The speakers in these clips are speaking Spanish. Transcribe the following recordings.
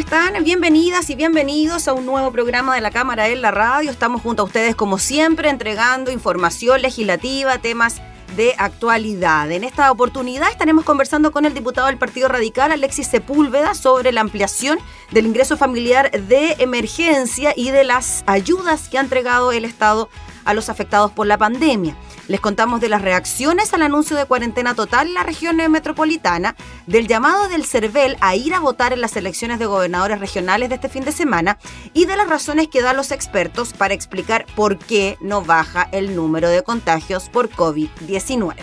Están? Bienvenidas y bienvenidos a un nuevo programa de la Cámara en la Radio. Estamos junto a ustedes como siempre entregando información legislativa, temas de actualidad. En esta oportunidad estaremos conversando con el diputado del Partido Radical, Alexis Sepúlveda, sobre la ampliación del ingreso familiar de emergencia y de las ayudas que ha entregado el Estado a los afectados por la pandemia. Les contamos de las reacciones al anuncio de cuarentena total en la región metropolitana, del llamado del CERVEL a ir a votar en las elecciones de gobernadores regionales de este fin de semana y de las razones que dan los expertos para explicar por qué no baja el número de contagios por COVID-19.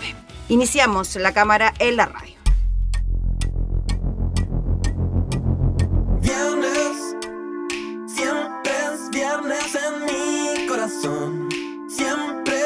Iniciamos la cámara en la radio. Viernes, siempre es viernes en mi corazón. Siempre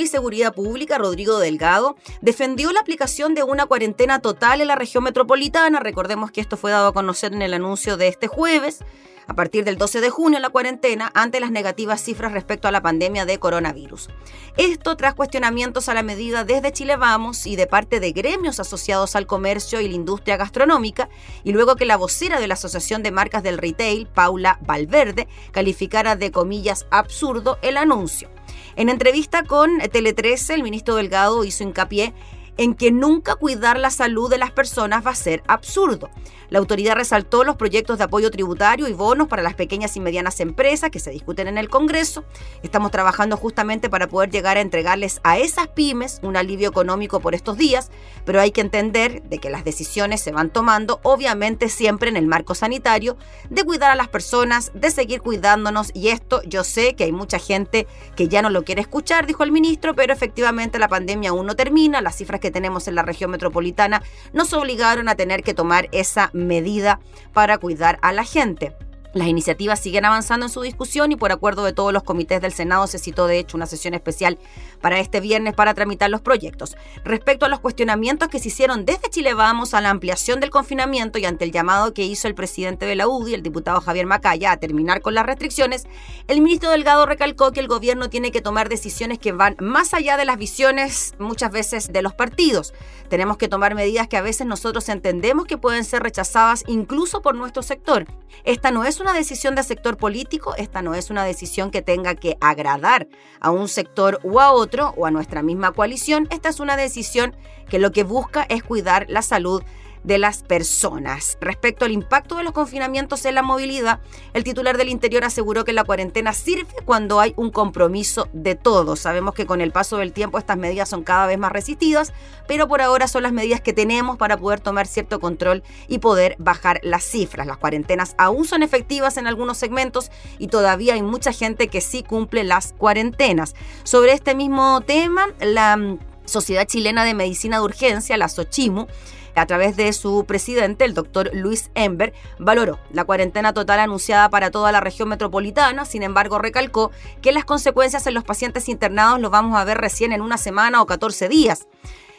Y Seguridad Pública, Rodrigo Delgado, defendió la aplicación de una cuarentena total en la región metropolitana. Recordemos que esto fue dado a conocer en el anuncio de este jueves a partir del 12 de junio la cuarentena ante las negativas cifras respecto a la pandemia de coronavirus. Esto tras cuestionamientos a la medida desde Chile Vamos y de parte de gremios asociados al comercio y la industria gastronómica, y luego que la vocera de la Asociación de Marcas del Retail, Paula Valverde, calificara de comillas absurdo el anuncio. En entrevista con Tele 13, el ministro Delgado hizo hincapié en que nunca cuidar la salud de las personas va a ser absurdo. La autoridad resaltó los proyectos de apoyo tributario y bonos para las pequeñas y medianas empresas que se discuten en el Congreso. Estamos trabajando justamente para poder llegar a entregarles a esas pymes un alivio económico por estos días, pero hay que entender de que las decisiones se van tomando obviamente siempre en el marco sanitario, de cuidar a las personas, de seguir cuidándonos y esto yo sé que hay mucha gente que ya no lo quiere escuchar, dijo el ministro, pero efectivamente la pandemia aún no termina, las cifras que tenemos en la región metropolitana nos obligaron a tener que tomar esa medida para cuidar a la gente. Las iniciativas siguen avanzando en su discusión y por acuerdo de todos los comités del Senado se citó de hecho una sesión especial para este viernes para tramitar los proyectos. Respecto a los cuestionamientos que se hicieron desde Chile Vamos a la ampliación del confinamiento y ante el llamado que hizo el presidente de la UDI, el diputado Javier Macaya, a terminar con las restricciones, el ministro Delgado recalcó que el gobierno tiene que tomar decisiones que van más allá de las visiones muchas veces de los partidos. Tenemos que tomar medidas que a veces nosotros entendemos que pueden ser rechazadas incluso por nuestro sector. Esta no es una decisión de sector político, esta no es una decisión que tenga que agradar a un sector u a otro o a nuestra misma coalición. Esta es una decisión que lo que busca es cuidar la salud de las personas. Respecto al impacto de los confinamientos en la movilidad, el titular del Interior aseguró que la cuarentena sirve cuando hay un compromiso de todos. Sabemos que con el paso del tiempo estas medidas son cada vez más resistidas, pero por ahora son las medidas que tenemos para poder tomar cierto control y poder bajar las cifras. Las cuarentenas aún son efectivas en algunos segmentos y todavía hay mucha gente que sí cumple las cuarentenas. Sobre este mismo tema, la mm, Sociedad Chilena de Medicina de Urgencia, la SOCHIMU, a través de su presidente, el doctor Luis Ember, valoró la cuarentena total anunciada para toda la región metropolitana, sin embargo recalcó que las consecuencias en los pacientes internados los vamos a ver recién en una semana o 14 días.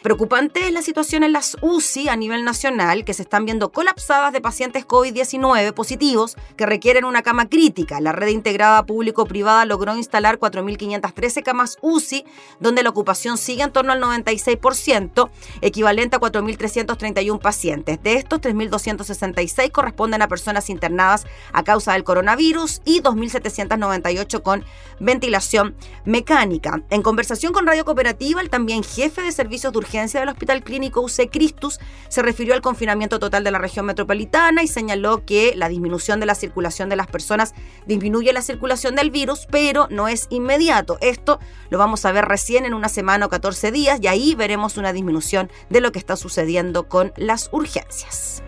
Preocupante es la situación en las UCI a nivel nacional, que se están viendo colapsadas de pacientes COVID-19 positivos que requieren una cama crítica. La red integrada público-privada logró instalar 4.513 camas UCI, donde la ocupación sigue en torno al 96%, equivalente a 4.331 pacientes. De estos, 3.266 corresponden a personas internadas a causa del coronavirus y 2.798 con ventilación mecánica. En conversación con Radio Cooperativa, el también jefe de servicios de del Hospital Clínico UC Cristus se refirió al confinamiento total de la región metropolitana y señaló que la disminución de la circulación de las personas disminuye la circulación del virus, pero no es inmediato. Esto lo vamos a ver recién en una semana o 14 días y ahí veremos una disminución de lo que está sucediendo con las urgencias.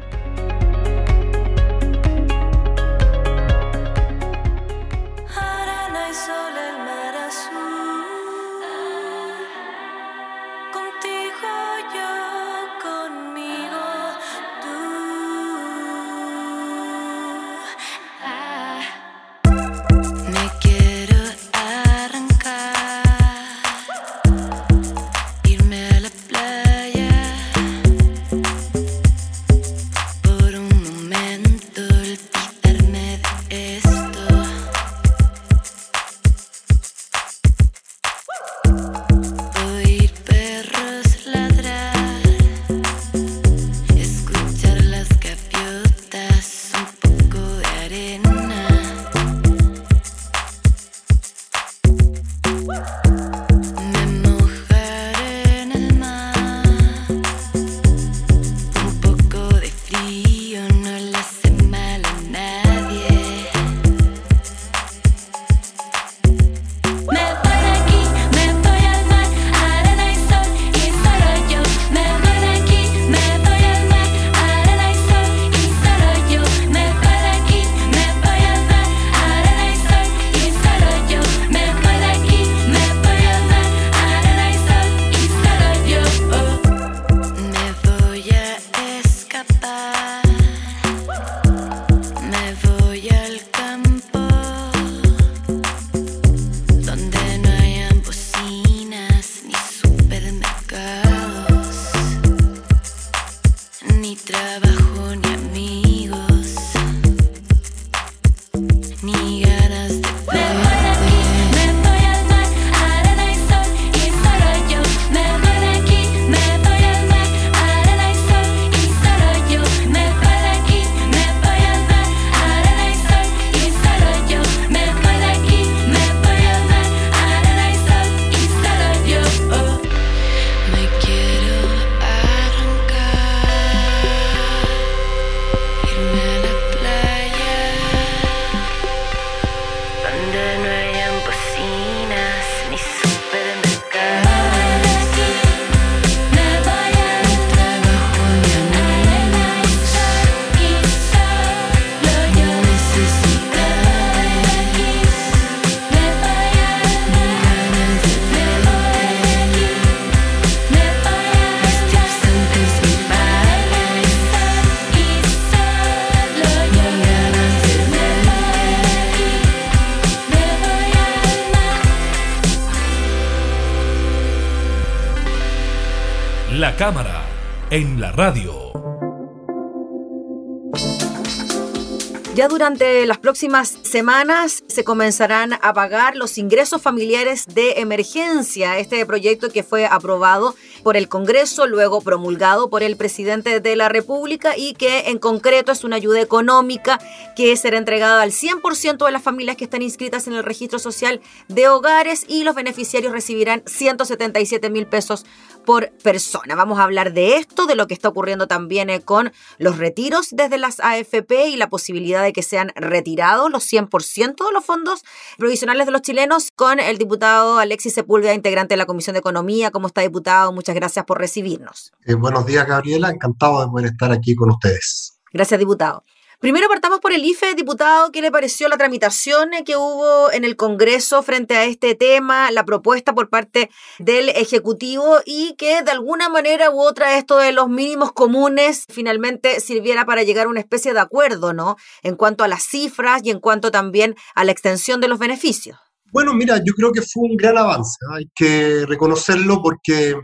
Próximas semanas se comenzarán a pagar los ingresos familiares de emergencia. Este proyecto que fue aprobado por el Congreso, luego promulgado por el presidente de la República y que en concreto es una ayuda económica que será entregada al 100% de las familias que están inscritas en el registro social de hogares y los beneficiarios recibirán 177 mil pesos por persona. Vamos a hablar de esto, de lo que está ocurriendo también eh, con los retiros desde las AFP y la posibilidad de que sean retirados los 100% de los fondos provisionales de los chilenos con el diputado Alexis Sepúlveda, integrante de la Comisión de Economía. ¿Cómo está, diputado? Muchas gracias por recibirnos. Eh, buenos días, Gabriela. Encantado de poder estar aquí con ustedes. Gracias, diputado. Primero partamos por el IFE, diputado, ¿qué le pareció la tramitación que hubo en el Congreso frente a este tema, la propuesta por parte del Ejecutivo y que de alguna manera u otra esto de los mínimos comunes finalmente sirviera para llegar a una especie de acuerdo, ¿no? En cuanto a las cifras y en cuanto también a la extensión de los beneficios. Bueno, mira, yo creo que fue un gran avance, hay que reconocerlo porque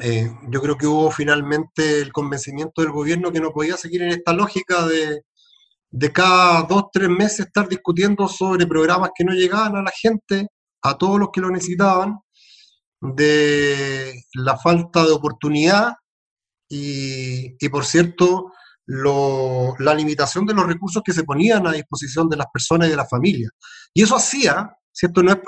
eh, yo creo que hubo finalmente el convencimiento del gobierno que no podía seguir en esta lógica de, de cada dos, tres meses estar discutiendo sobre programas que no llegaban a la gente, a todos los que lo necesitaban, de la falta de oportunidad y, y por cierto, lo, la limitación de los recursos que se ponían a disposición de las personas y de las familias. Y eso hacía, ¿cierto? No es,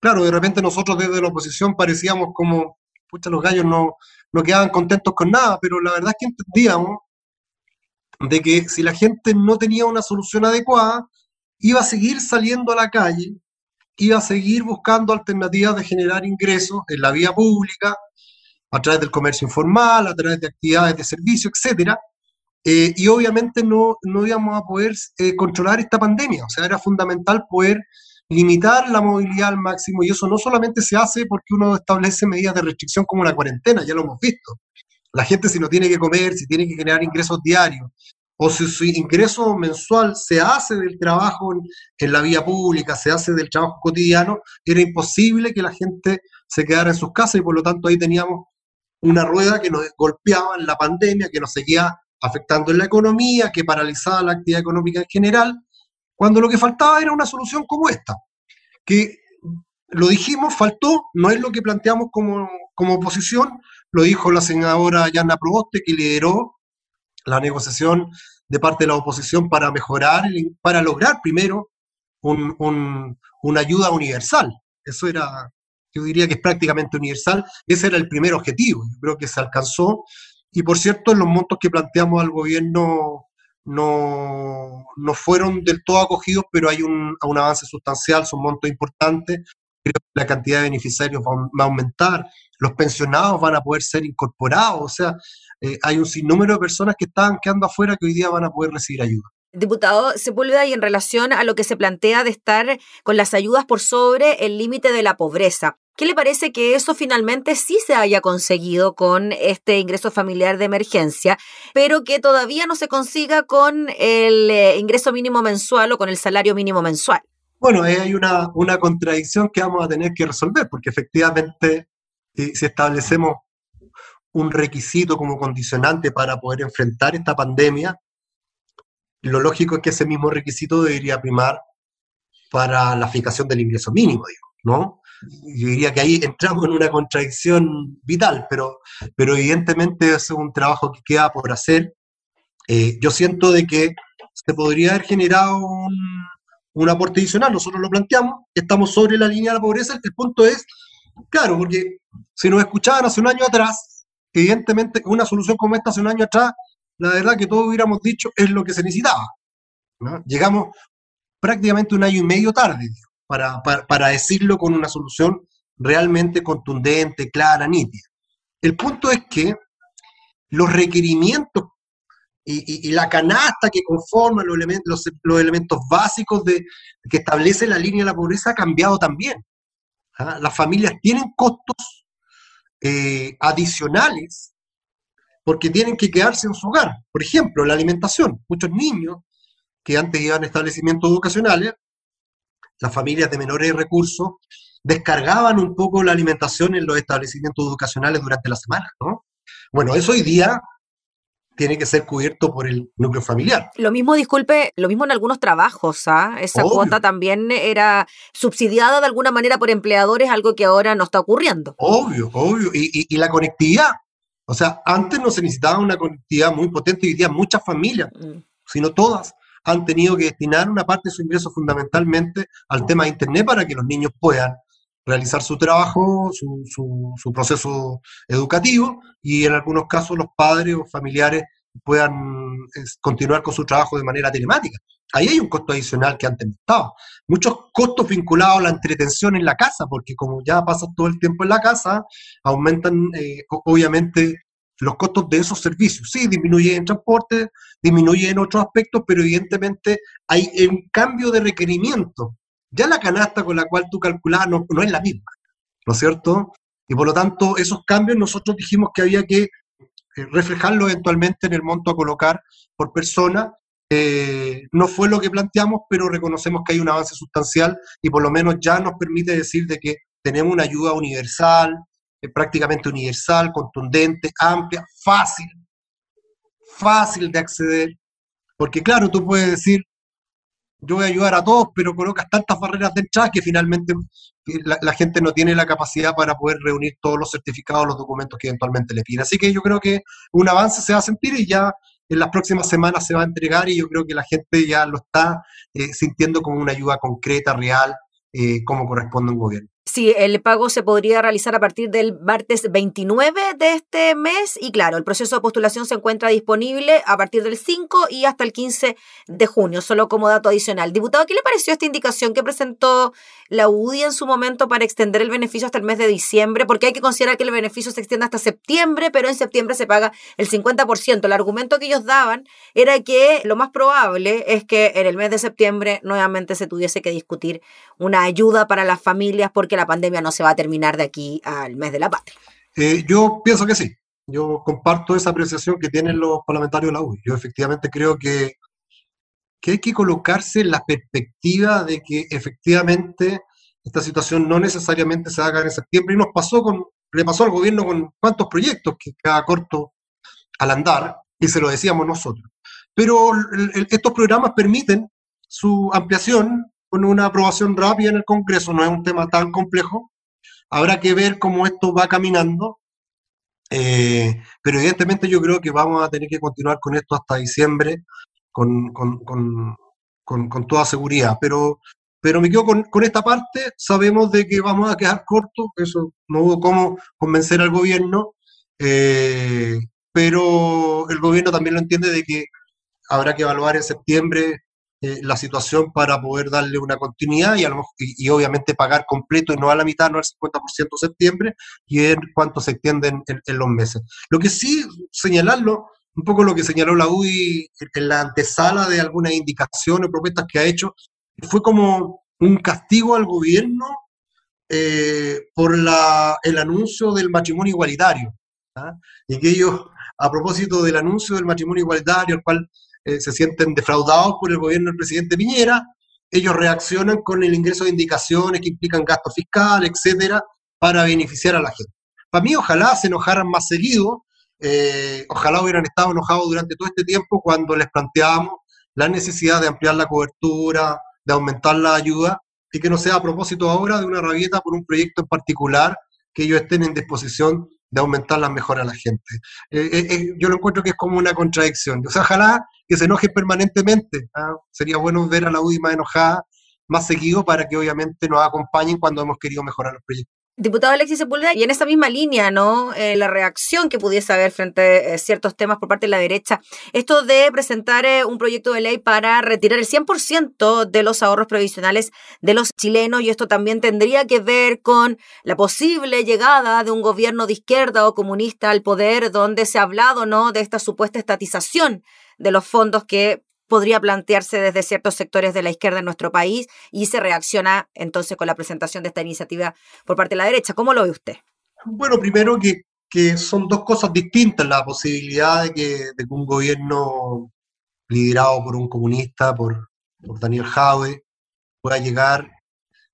claro, de repente nosotros desde la oposición parecíamos como pucha, los gallos no, no quedaban contentos con nada, pero la verdad es que entendíamos de que si la gente no tenía una solución adecuada, iba a seguir saliendo a la calle, iba a seguir buscando alternativas de generar ingresos en la vía pública, a través del comercio informal, a través de actividades de servicio, etcétera, eh, y obviamente no, no íbamos a poder eh, controlar esta pandemia. O sea, era fundamental poder limitar la movilidad al máximo y eso no solamente se hace porque uno establece medidas de restricción como la cuarentena, ya lo hemos visto. La gente si no tiene que comer, si tiene que generar ingresos diarios, o si su ingreso mensual se hace del trabajo en, la vía pública, se hace del trabajo cotidiano, era imposible que la gente se quedara en sus casas y por lo tanto ahí teníamos una rueda que nos golpeaba en la pandemia, que nos seguía afectando en la economía, que paralizaba la actividad económica en general cuando lo que faltaba era una solución como esta, que lo dijimos, faltó, no es lo que planteamos como, como oposición, lo dijo la senadora Yana Proboste, que lideró la negociación de parte de la oposición para mejorar, para lograr primero una ayuda universal. Eso era, yo diría que es prácticamente universal, ese era el primer objetivo, yo creo que se alcanzó. Y por cierto, en los montos que planteamos al gobierno no, no fueron del todo acogidos, pero hay un, un avance sustancial, son montos importantes. Creo que la cantidad de beneficiarios va, a aumentar, los pensionados van a poder ser incorporados, o sea, eh, hay un sinnúmero de personas que estaban quedando afuera que hoy día van a poder recibir ayuda. Diputado Sepúlveda, y en relación a lo que se plantea de estar con las ayudas por sobre el límite de la pobreza, ¿qué le parece que eso finalmente sí se haya conseguido con este ingreso familiar de emergencia, pero que todavía no se consiga con el eh, ingreso mínimo mensual o con el salario mínimo mensual? Bueno, hay una, una contradicción que vamos a tener que resolver, porque efectivamente si establecemos un requisito como condicionante para poder enfrentar esta pandemia, lo lógico es que ese mismo requisito debería primar para la fijación del ingreso mínimo, ¿no? Yo diría que ahí entramos en una contradicción vital, pero, pero evidentemente es un trabajo que queda por hacer. Eh, yo siento de que se podría haber generado un, un aporte adicional, nosotros lo planteamos, estamos sobre la línea de la pobreza, el punto es, claro, porque si nos escuchaban hace un año atrás, evidentemente una solución como esta hace un año atrás la verdad que todos hubiéramos dicho es lo que se necesitaba. Llegamos prácticamente un año y medio tarde para, para, decirlo con una solución realmente contundente, clara, nítida. El punto es que los requerimientos y, la canasta que conforma los elementos, los, elementos básicos de, que establece la línea de la pobreza ha cambiado también. ¿ah? Las familias tienen costos eh, adicionales porque tienen que quedarse en su hogar. Por ejemplo, la alimentación. Muchos niños que antes iban a establecimientos educacionales, las familias de menores recursos, descargaban un poco la alimentación en los establecimientos educacionales durante la semana, ¿no? Bueno, eso hoy día tiene que ser cubierto por el núcleo familiar. Lo mismo, disculpe, lo mismo en algunos trabajos, ¿ah? Esa cuota también era subsidiada de alguna manera por empleadores, algo que ahora no está ocurriendo. Obvio, obvio. Y, y, la conectividad. O sea, antes no se necesitaba una conectividad muy potente, hoy día muchas familias, mm. sino todas, han tenido que destinar una parte de su ingreso fundamentalmente al tema de Internet para que los niños puedan realizar su trabajo, su, su, proceso educativo y en algunos casos los padres o familiares puedan continuar con su trabajo de manera telemática. Ahí hay un costo adicional que antes no estaba. Muchos costos vinculados a la entretención en la casa, porque como ya pasas todo el tiempo en la casa, aumentan eh, obviamente los costos de esos servicios. Sí, disminuye en transporte, disminuye en otros aspectos, pero evidentemente hay un cambio de requerimiento ya la canasta con la cual tú calculabas no, es la misma, ¿no es cierto? Y por lo tanto, esos cambios nosotros dijimos que había que eh, reflejarlo eventualmente en el monto a colocar por persona. Eh, no fue lo que planteamos, pero reconocemos que hay un avance sustancial y por lo menos ya nos permite decir de que tenemos una ayuda universal, eh, prácticamente universal, contundente, amplia, fácil, fácil de acceder. Porque claro, tú puedes decir, yo voy a ayudar a todos, pero colocas tantas barreras de entrada que finalmente eh, la, gente no tiene la capacidad para poder reunir todos los certificados, los documentos que eventualmente le piden. Así que yo creo que un avance se va a sentir y ya en las próximas semanas se va a entregar y yo creo que la gente ya lo está eh, sintiendo como una ayuda concreta, real, eh, como corresponde a un gobierno. Sí, el pago se podría realizar a partir del martes 29 de este mes y claro, el proceso de postulación se encuentra disponible a partir del 5 y hasta el 15 de junio, solo como dato adicional. Diputado, ¿qué le pareció esta indicación que presentó la UDI en su momento para extender el beneficio hasta el mes de diciembre? Porque hay que considerar que el beneficio se extiende hasta septiembre, pero en septiembre se paga el 50%. El argumento que ellos daban era que lo más probable es que en el mes de septiembre nuevamente se tuviese que discutir una ayuda para las familias porque la pandemia no se va a terminar de aquí al mes de la patria. Eh, yo pienso que sí. Yo comparto esa apreciación que tienen los parlamentarios de la UDI. Yo efectivamente creo que, que hay que colocarse en la perspectiva de que efectivamente esta situación no necesariamente se haga en septiembre y nos pasó con, le pasó al gobierno con cuántos proyectos que cada corto al andar y se lo decíamos nosotros. Pero estos programas permiten su ampliación con una aprobación rápida en el Congreso, no es un tema tan complejo. Habrá que ver cómo esto va caminando, eh, pero evidentemente yo creo que vamos a tener que continuar con esto hasta diciembre con, con, con, con toda seguridad. Pero, pero me quedo con, esta parte, sabemos de que vamos a quedar cortos, eso no hubo cómo convencer al gobierno, eh, pero el gobierno también lo entiende de que habrá que evaluar en septiembre eh, la situación para poder darle una continuidad y, a y, obviamente pagar completo y no a la mitad, no al 50% de septiembre y ver cuánto se extienden en, los meses. Lo que sí señalarlo, un poco lo que señaló la UI en la antesala de algunas indicaciones o propuestas que ha hecho, fue como un castigo al gobierno eh, por la, el anuncio del matrimonio igualitario. ¿ah? Y que ellos, a propósito del anuncio del matrimonio igualitario, al cual eh, se sienten defraudados por el gobierno del presidente Piñera, ellos reaccionan con el ingreso de indicaciones que implican gasto fiscal, etcétera, para beneficiar a la gente. Para mí, ojalá se enojaran más seguido, eh, ojalá hubieran estado enojados durante todo este tiempo cuando les planteábamos la necesidad de ampliar la cobertura, de aumentar la ayuda, y que no sea a propósito ahora de una rabieta por un proyecto en particular que ellos estén en disposición de aumentar las mejoras a la gente. Eh, yo lo encuentro que es como una contradicción. O sea, ojalá que se enoje permanentemente. ¿ah? Sería bueno ver a la UDI más enojada, más seguido, para que obviamente nos acompañen cuando hemos querido mejorar los proyectos. Diputado Alexis Sepúlveda, y en esa misma línea, ¿no? Eh, la reacción que pudiese haber frente a eh, ciertos temas por parte de la derecha, esto de presentar eh, un proyecto de ley para retirar el 100% de los ahorros previsionales de los chilenos, y esto también tendría que ver con la posible llegada de un gobierno de izquierda o comunista al poder, donde se ha hablado, ¿no? De esta supuesta estatización de los fondos que podría plantearse desde ciertos sectores de la izquierda en nuestro país y se reacciona entonces con la presentación de esta iniciativa por parte de la derecha. ¿Cómo lo ve usted? Bueno, primero que, que son dos cosas distintas, la posibilidad de que, un gobierno liderado por un comunista, por, por Daniel Jaue, pueda llegar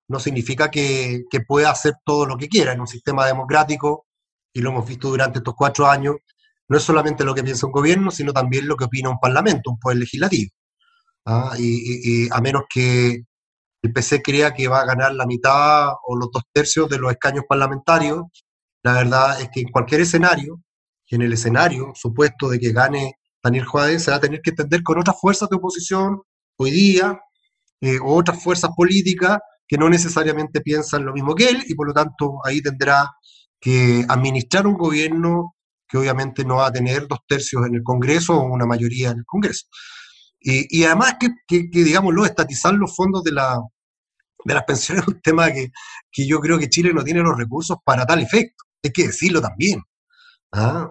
no significa que, que pueda hacer todo lo que quiera. En un sistema democrático, y lo hemos visto durante estos cuatro años, no es solamente lo que piensa un gobierno, sino también lo que opina un parlamento, un poder legislativo. ¿ah? Y, a menos que el PC crea que va a ganar la mitad o los dos tercios de los escaños parlamentarios, la verdad es que en cualquier escenario, y en el escenario supuesto de que gane Daniel Juárez, se va a tener que entender con otras fuerzas de oposición hoy día, eh, o otras fuerzas políticas que no necesariamente piensan lo mismo que él, y por lo tanto ahí tendrá que administrar un gobierno que obviamente no va a tener dos tercios en el Congreso o una mayoría en el Congreso. Y, además que, que, que, digámoslo, estatizar los fondos de, la, de las pensiones es un tema que, que, yo creo que Chile no tiene los recursos para tal efecto. Hay que decirlo también. ¿ah?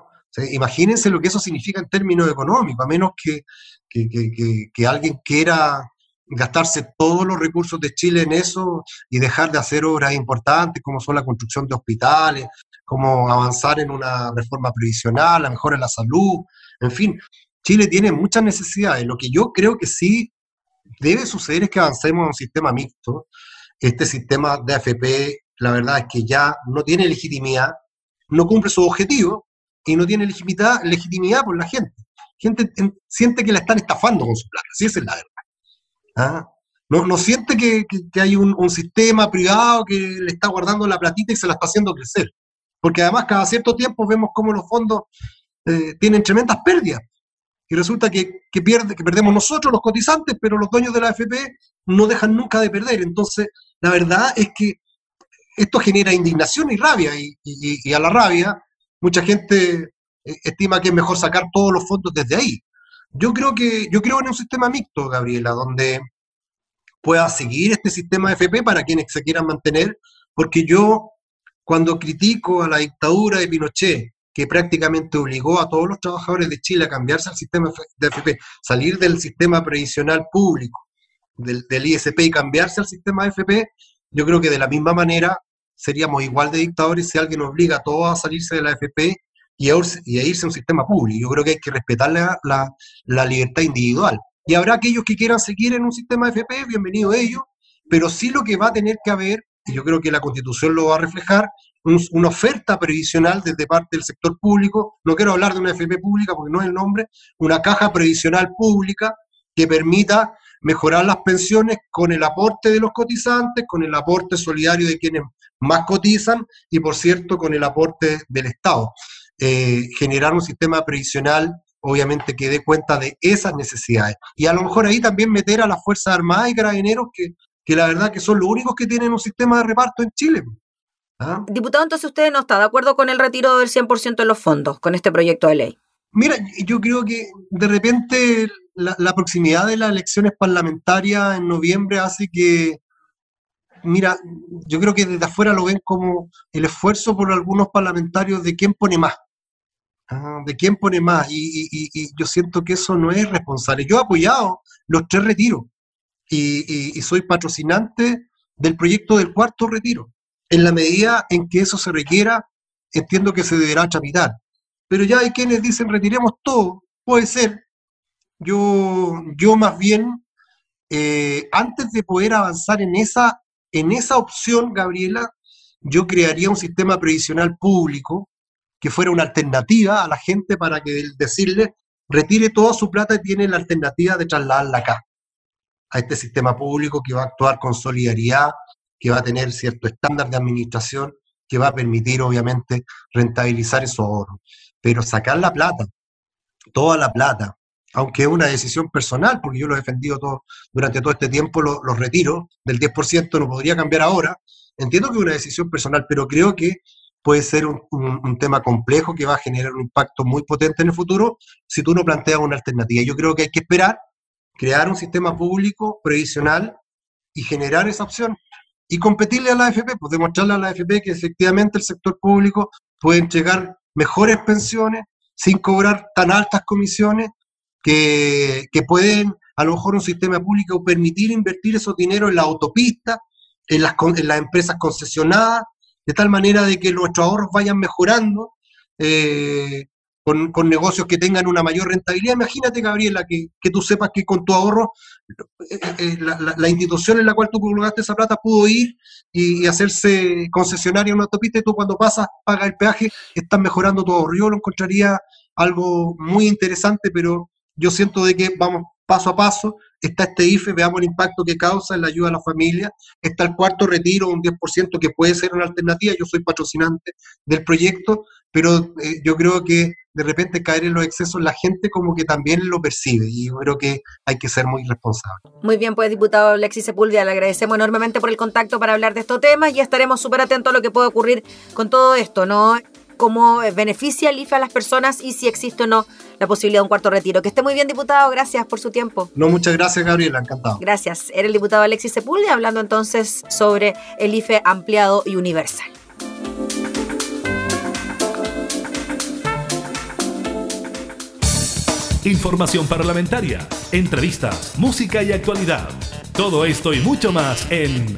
imagínense lo que eso significa en términos económicos, a menos que alguien quiera gastarse todos los recursos de Chile en eso y dejar de hacer obras importantes como son la construcción de hospitales, como avanzar en una reforma previsional, la mejora en la salud, en fin, Chile tiene muchas necesidades. Lo que yo creo que sí debe suceder es que avancemos en un sistema mixto. Este sistema de AFP, la verdad es que ya no tiene legitimidad, no cumple su objetivo y no tiene legitimidad, legitimidad por la gente. Gente siente que la están estafando con su plata, así es la verdad. ¿Ah? No, no, siente que, hay un, sistema privado que le está guardando la platita y se la está haciendo crecer. Porque además cada cierto tiempo vemos cómo los fondos eh, tienen tremendas pérdidas. Y resulta que, pierde, que perdemos nosotros, los cotizantes, pero los dueños de la AFP no dejan nunca de perder. Entonces, la verdad es que esto genera indignación y rabia. Y, y a la rabia, mucha gente eh, estima que es mejor sacar todos los fondos desde ahí. Yo creo que, yo creo en un sistema mixto, Gabriela, donde pueda seguir este sistema de FP para quienes se quieran mantener, porque yo cuando critico a la dictadura de Pinochet, que prácticamente obligó a todos los trabajadores de Chile a cambiarse al sistema de FP, salir del sistema previsional público, del, ISP y cambiarse al sistema de FP, yo creo que de la misma manera seríamos igual de dictadores si alguien obliga a todos a salirse de la FP y a, irse a un sistema público. Yo creo que hay que respetar la, libertad individual. Y habrá aquellos que quieran seguir en un sistema FP, bienvenido ellos, pero sí lo que va a tener que haber, y yo creo que la Constitución lo va a reflejar, una oferta previsional desde parte del sector público, no quiero hablar de una FP pública porque no es el nombre, una caja previsional pública que permita mejorar las pensiones con el aporte de los cotizantes, con el aporte solidario de quienes más cotizan y, por cierto, con el aporte del Estado. Eh, generar un sistema previsional, obviamente, que dé cuenta de esas necesidades. Y a lo mejor ahí también meter a las Fuerzas Armadas y Carabineros, que, que la verdad que son los únicos que tienen un sistema de reparto en Chile. ¿Ah? Diputado, entonces usted no está de acuerdo con el retiro del 100% de los fondos con este proyecto de ley. Mira, yo creo que de repente la, la, proximidad de las elecciones parlamentarias en noviembre hace que, mira, yo creo que desde afuera lo ven como el esfuerzo por algunos parlamentarios de quién pone más. Ah, de quién pone más. Y, yo siento que eso no es responsable. Yo he apoyado los tres retiros y, soy patrocinante del proyecto del cuarto retiro. En la medida en que eso se requiera, entiendo que se deberá tramitar. Pero ya hay quienes dicen retiremos todo, puede ser. Yo, yo más bien, eh, antes de poder avanzar en esa, en esa opción, Gabriela, yo crearía un sistema previsional público que fuera una alternativa a la gente para que decirle retire toda su plata y tiene la alternativa de trasladarla acá, a este sistema público que va a actuar con solidaridad, que va a tener cierto estándar de administración, que va a permitir obviamente rentabilizar esos ahorros. Pero sacar la plata, toda la plata, aunque es una decisión personal, porque yo lo he defendido durante todo este tiempo, los lo retiro del 10%, no podría cambiar ahora. Entiendo que es una decisión personal, pero creo que puede ser un, tema complejo que va a generar un impacto muy potente en el futuro si tú no planteas una alternativa. Yo creo que hay que esperar, crear un sistema público previsional y generar esa opción y competirle a la AFP, pues demostrarle a la AFP que efectivamente el sector público puede entregar mejores pensiones sin cobrar tan altas comisiones que, pueden a lo mejor un sistema público permitir invertir esos dinero en la autopista, en las, en las empresas concesionadas, de tal manera de que nuestros ahorros vayan mejorando, eh, con, con, negocios que tengan una mayor rentabilidad. Imagínate, Gabriela, que, que tú sepas que con tu ahorro eh, eh, la, la, institución en la cual tú colocaste esa plata pudo ir y, hacerse concesionaria en una autopista y tú cuando pasas, pagas el peaje, estás mejorando tu ahorro. Yo lo encontraría algo muy interesante, pero yo siento de que vamos paso a paso, está este IFE, veamos el impacto que causa en la ayuda a la familia, está el cuarto retiro, un 10% que puede ser una alternativa, yo soy patrocinante del proyecto, pero eh, yo creo que de repente caer en los excesos la gente como que también lo percibe y yo creo que hay que ser muy responsable. Muy bien, pues diputado Alexis Sepúlveda, le agradecemos enormemente por el contacto para hablar de estos temas y estaremos súper atentos a lo que puede ocurrir con todo esto, ¿no? Cómo beneficia el IFE a las personas y si existe o no la posibilidad de un cuarto retiro. Que esté muy bien, diputado. Gracias por su tiempo. No, muchas gracias, Gabriela. Encantado. Gracias. Era el diputado Alexis Sepúlveda hablando entonces sobre el IFE ampliado y universal. Información parlamentaria, entrevistas, música y actualidad. Todo esto y mucho más en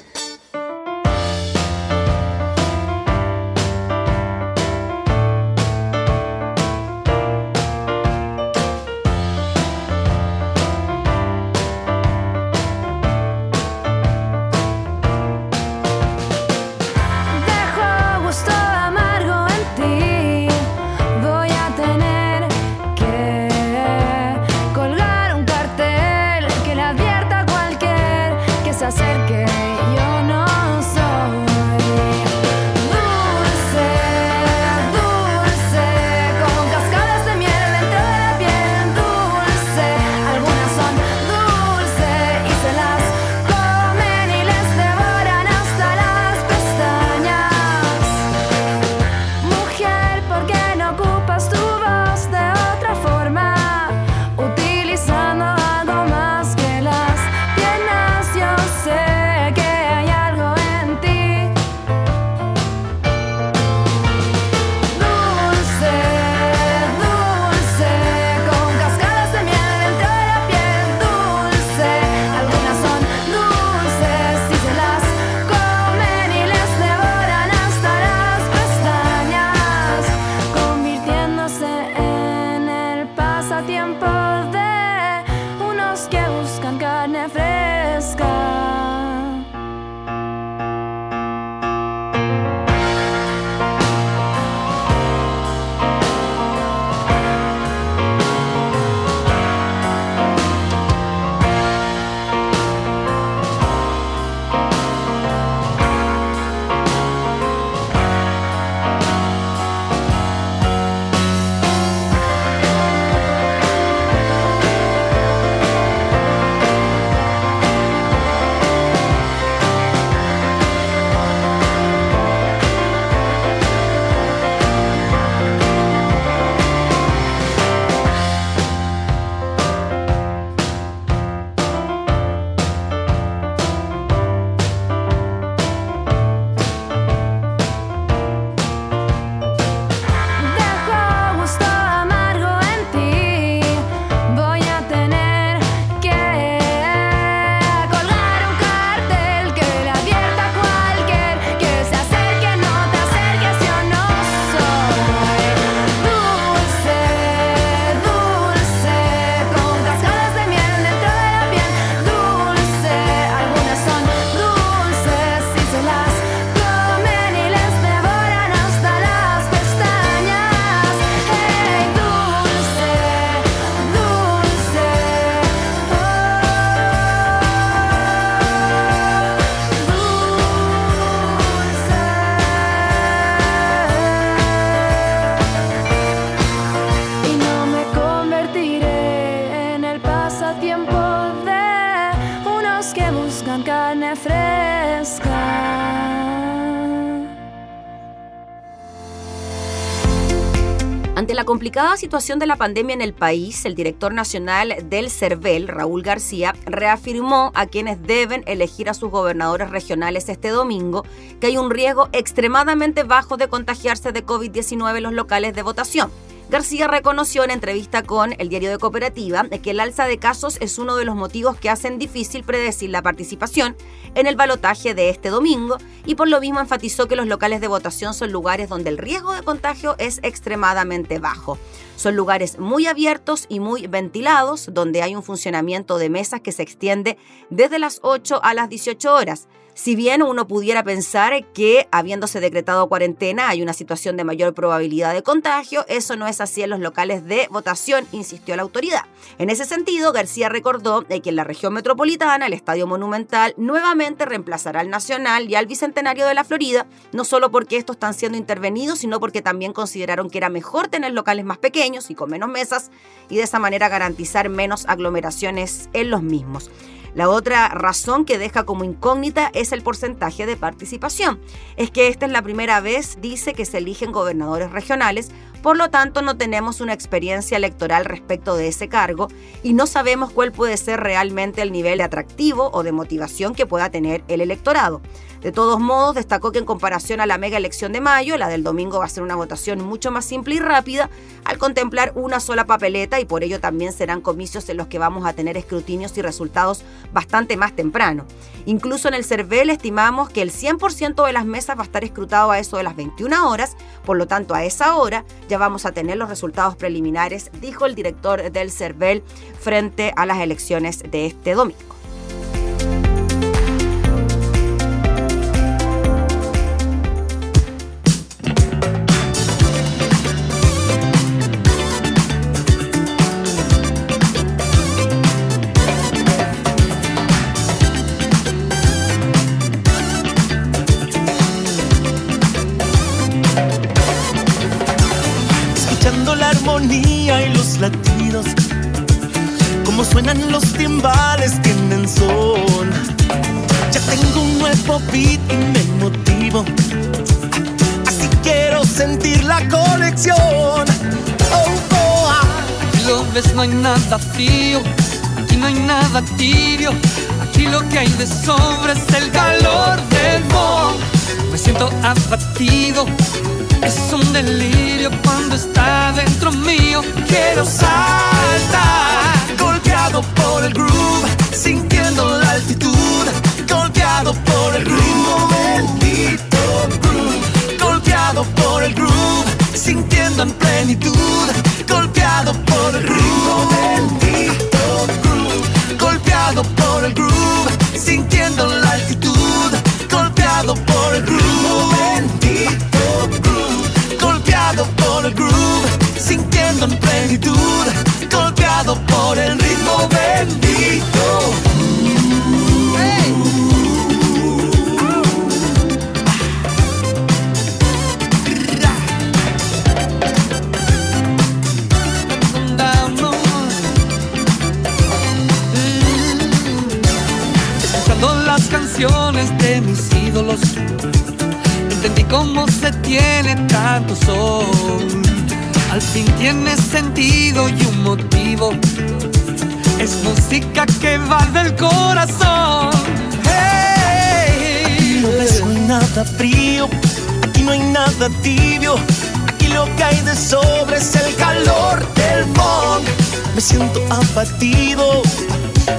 La complicada situación de la pandemia en el país, el director nacional del CERVEL, Raúl García, reafirmó a quienes deben elegir a sus gobernadores regionales este domingo que hay un riesgo extremadamente bajo de contagiarse de COVID-19 en los locales de votación. García reconoció en entrevista con el diario de Cooperativa que el alza de casos es uno de los motivos que hacen difícil predecir la participación en el balotaje de este domingo y por lo mismo enfatizó que los locales de votación son lugares donde el riesgo de contagio es extremadamente bajo. Son lugares muy abiertos y muy ventilados, donde hay un funcionamiento de mesas que se extiende desde las 8 a las 18 horas. Si bien uno pudiera pensar que habiéndose decretado cuarentena hay una situación de mayor probabilidad de contagio, eso no es así en los locales de votación, insistió la autoridad. En ese sentido, García recordó que en la región metropolitana el Estadio Monumental nuevamente reemplazará al Nacional y al Bicentenario de la Florida, no solo porque estos están siendo intervenidos, sino porque también consideraron que era mejor tener locales más pequeños y con menos mesas y de esa manera garantizar menos aglomeraciones en los mismos. La otra razón que deja como incógnita es el porcentaje de participación. Es que esta es la primera vez, dice, que se eligen gobernadores regionales, por lo tanto no tenemos una experiencia electoral respecto de ese cargo y no sabemos cuál puede ser realmente el nivel atractivo o de motivación que pueda tener el electorado. De todos modos, destacó que en comparación a la mega elección de mayo, la del domingo va a ser una votación mucho más simple y rápida al contemplar una sola papeleta y por ello también serán comicios en los que vamos a tener escrutinios y resultados bastante más temprano. Incluso en el CERVEL estimamos que el 100% de las mesas va a estar escrutado a eso de las 21 horas, por lo tanto a esa hora ya vamos a tener los resultados preliminares, dijo el director del CERVEL frente a las elecciones de este domingo. Suenan los timbales tienen son. Ya tengo un nuevo beat y me motivo, así quiero sentir la conexión. Oh, oh, Aquí lo ves, no hay nada frío, aquí no hay nada tibio. Aquí lo que hay de sobra es el calor del bomb. Me siento abatido es un delirio cuando está dentro mío. Quiero saltar, golpeado por el groove, sintiendo la altitud, golpeado por el ritmo bendito groove, golpeado por el groove, sintiendo en plenitud, golpeado por el ritmo bendito groove, golpeado por el groove, sintiendo la altitud, golpeado por el ritmo bendito golpeado por el groove, sintiendo en plenitud, por el ritmo bendito. Escuchando las canciones de mis ídolos entendí cómo se tiene tanto sol. Al fin tiene sentido y un motivo. Es música que va del corazón. Hey. No hay nada frío, aquí no hay nada tibio. Aquí lo que hay de sobre es el calor del funk. Me siento abatido,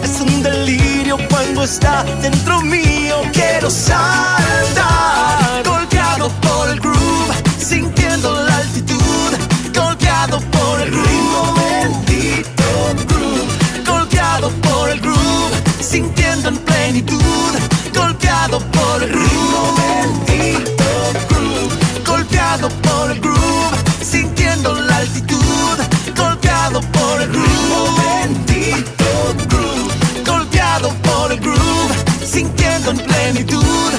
es un delirio cuando está dentro mío. Quiero saltar por el groove, sintiendo sintiendo en plenitud, golpeado por el ritmo bendito groove, golpeado por el groove, sintiendo la altitud, golpeado por el ritmo bendito groove, golpeado por el groove, sintiendo en plenitud,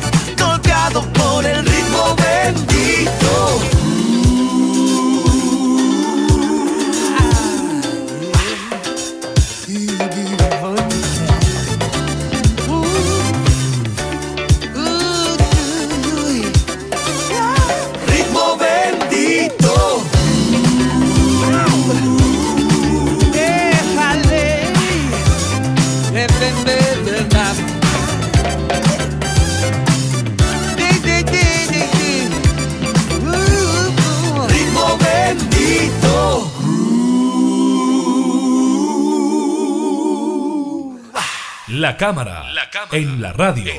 La cámara, en la radio.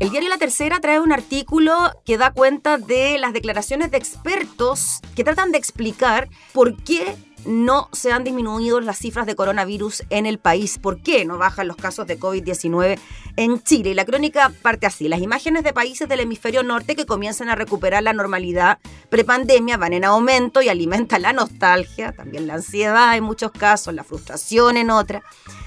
El diario La Tercera trae un artículo que da cuenta de las declaraciones de expertos que tratan de explicar por qué no se han disminuido las cifras de coronavirus en el país. ¿Por qué no bajan los casos de COVID-19 en Chile? Y la crónica parte así. Las imágenes de países del hemisferio norte que comienzan a recuperar la normalidad prepandemia van en aumento y alimentan la nostalgia, también la ansiedad en muchos casos, la frustración en otras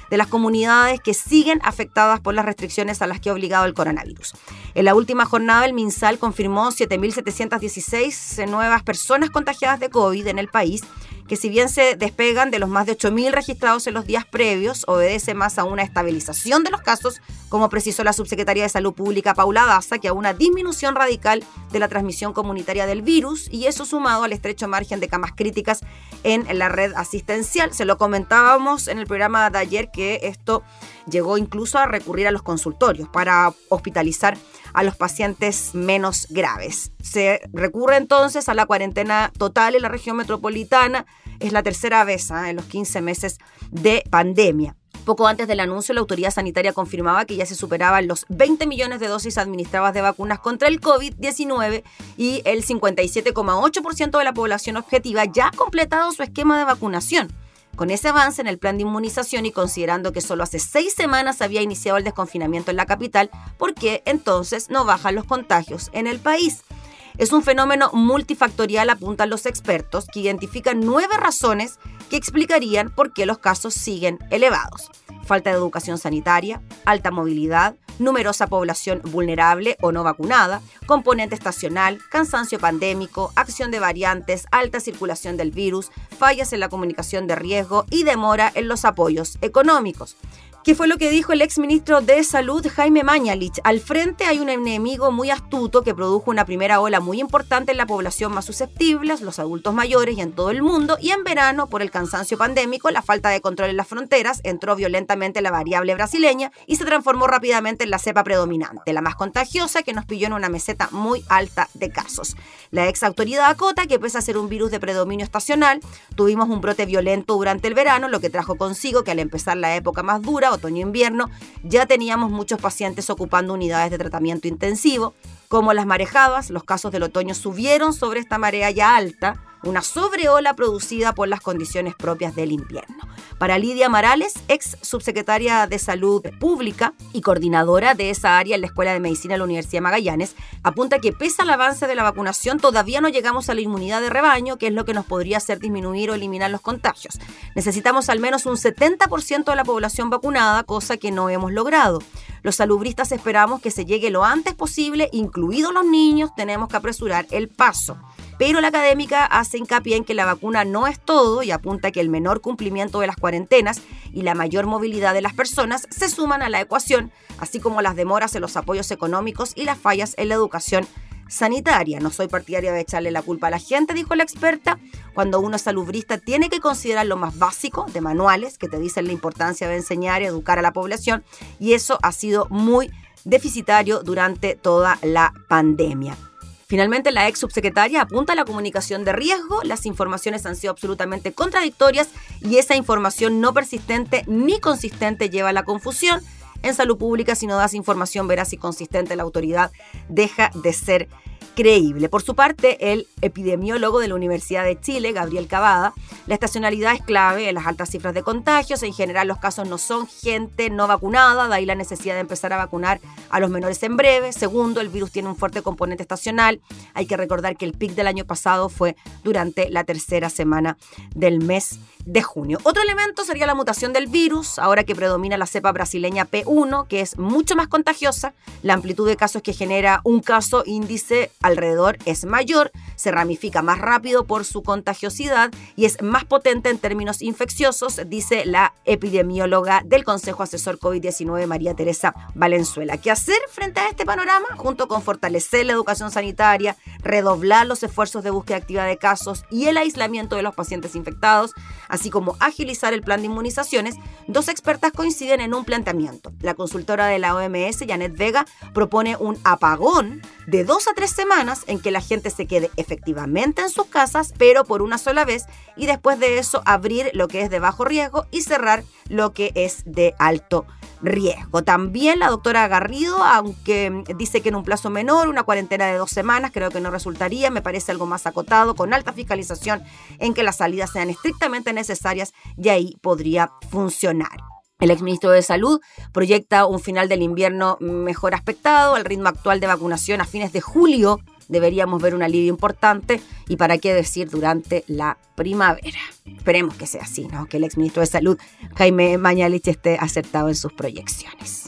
de las comunidades que siguen afectadas por las restricciones a las que ha obligado el coronavirus. En la última jornada, el MinSal confirmó 7.716 nuevas personas contagiadas de COVID en el país que si bien se despegan de los más de 8.000 registrados en los días previos, obedece más a una estabilización de los casos, como precisó la subsecretaria de Salud Pública Paula Daza, que a una disminución radical de la transmisión comunitaria del virus, y eso sumado al estrecho margen de camas críticas en la red asistencial. Se lo comentábamos en el programa de ayer que esto llegó incluso a recurrir a los consultorios para hospitalizar a los pacientes menos graves. Se recurre entonces a la cuarentena total en la región metropolitana. Es la tercera vez ¿ah? en los 15 meses de pandemia. Poco antes del anuncio, la autoridad sanitaria confirmaba que ya se superaban los 20 millones de dosis administradas de vacunas contra el COVID-19 y el 57,8% de la población objetiva ya ha completado su esquema de vacunación. Con ese avance en el plan de inmunización y considerando que solo hace seis semanas había iniciado el desconfinamiento en la capital, ¿por qué entonces no bajan los contagios en el país? Es un fenómeno multifactorial, apuntan los expertos, que identifican nueve razones que explicarían por qué los casos siguen elevados. Falta de educación sanitaria, alta movilidad, numerosa población vulnerable o no vacunada, componente estacional, cansancio pandémico, acción de variantes, alta circulación del virus, fallas en la comunicación de riesgo y demora en los apoyos económicos. ¿Qué fue lo que dijo el exministro de Salud Jaime Mañalich? Al frente hay un enemigo muy astuto que produjo una primera ola muy importante en la población más susceptible, los adultos mayores y en todo el mundo, y en verano, por el cansancio pandémico, la falta de control en las fronteras, entró violentamente la variable brasileña y se transformó rápidamente en la cepa predominante, la más contagiosa que nos pilló en una meseta muy alta de casos. La ex autoridad acota que pese a ser un virus de predominio estacional, tuvimos un brote violento durante el verano, lo que trajo consigo que al empezar la época más dura, otoño-invierno, ya teníamos muchos pacientes ocupando unidades de tratamiento intensivo. Como las marejadas, los casos del otoño subieron sobre esta marea ya alta, una sobreola producida por las condiciones propias del invierno. Para Lidia Morales, ex subsecretaria de Salud Pública y coordinadora de esa área en la Escuela de Medicina de la Universidad Magallanes, apunta que pese al avance de la vacunación, todavía no llegamos a la inmunidad de rebaño, que es lo que nos podría hacer disminuir o eliminar los contagios. Necesitamos al menos un 70% de la población vacunada, cosa que no hemos logrado. Los salubristas esperamos que se llegue lo antes posible, incluidos los niños, tenemos que apresurar el paso. Pero la académica hace hincapié en que la vacuna no es todo y apunta que el menor cumplimiento de las cuarentenas y la mayor movilidad de las personas se suman a la ecuación, así como las demoras en los apoyos económicos y las fallas en la educación sanitaria. No soy partidaria de echarle la culpa a la gente, dijo la experta. Cuando uno es salubrista tiene que considerar lo más básico de manuales que te dicen la importancia de enseñar y educar a la población y eso ha sido muy deficitario durante toda la pandemia. Finalmente, la ex subsecretaria apunta a la comunicación de riesgo. Las informaciones han sido absolutamente contradictorias y esa información no persistente ni consistente lleva a la confusión. En salud pública, si no das información veraz y consistente, la autoridad deja de ser creíble. Por su parte, el epidemiólogo de la Universidad de Chile, Gabriel Cavada, la estacionalidad es clave en las altas cifras de contagios. En general, los casos no son gente no vacunada, de ahí la necesidad de empezar a vacunar a los menores en breve. Segundo, el virus tiene un fuerte componente estacional. Hay que recordar que el pic del año pasado fue durante la tercera semana del mes de junio. Otro elemento sería la mutación del virus, ahora que predomina la cepa brasileña P1, que es mucho más contagiosa. La amplitud de casos que genera un caso índice alrededor es mayor, se ramifica más rápido por su contagiosidad y es más potente en términos infecciosos, dice la epidemióloga del Consejo Asesor COVID-19 María Teresa Valenzuela. ¿Qué hacer frente a este panorama? Junto con fortalecer la educación sanitaria, redoblar los esfuerzos de búsqueda activa de casos y el aislamiento de los pacientes infectados, así como agilizar el plan de inmunizaciones, dos expertas coinciden en un planteamiento. La consultora de la OMS, Janet Vega, propone un apagón de dos a tres semanas en que la gente se quede efectivamente en sus casas, pero por una sola vez, y después de eso abrir lo que es de bajo riesgo y cerrar lo que es de alto riesgo. También la doctora Garrido, aunque dice que en un plazo menor, una cuarentena de dos semanas, creo que no resultaría, me parece algo más acotado, con alta fiscalización en que las salidas sean estrictamente necesarias y ahí podría funcionar. El exministro de Salud proyecta un final del invierno mejor aspectado, al ritmo actual de vacunación a fines de julio deberíamos ver un alivio importante y para qué decir durante la primavera. Esperemos que sea así, ¿no? que el exministro de Salud, Jaime Mañalich, esté acertado en sus proyecciones.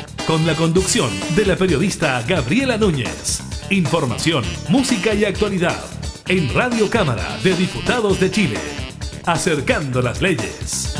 con la conducción de la periodista Gabriela Núñez. Información, música y actualidad en Radio Cámara de Diputados de Chile. Acercando las leyes.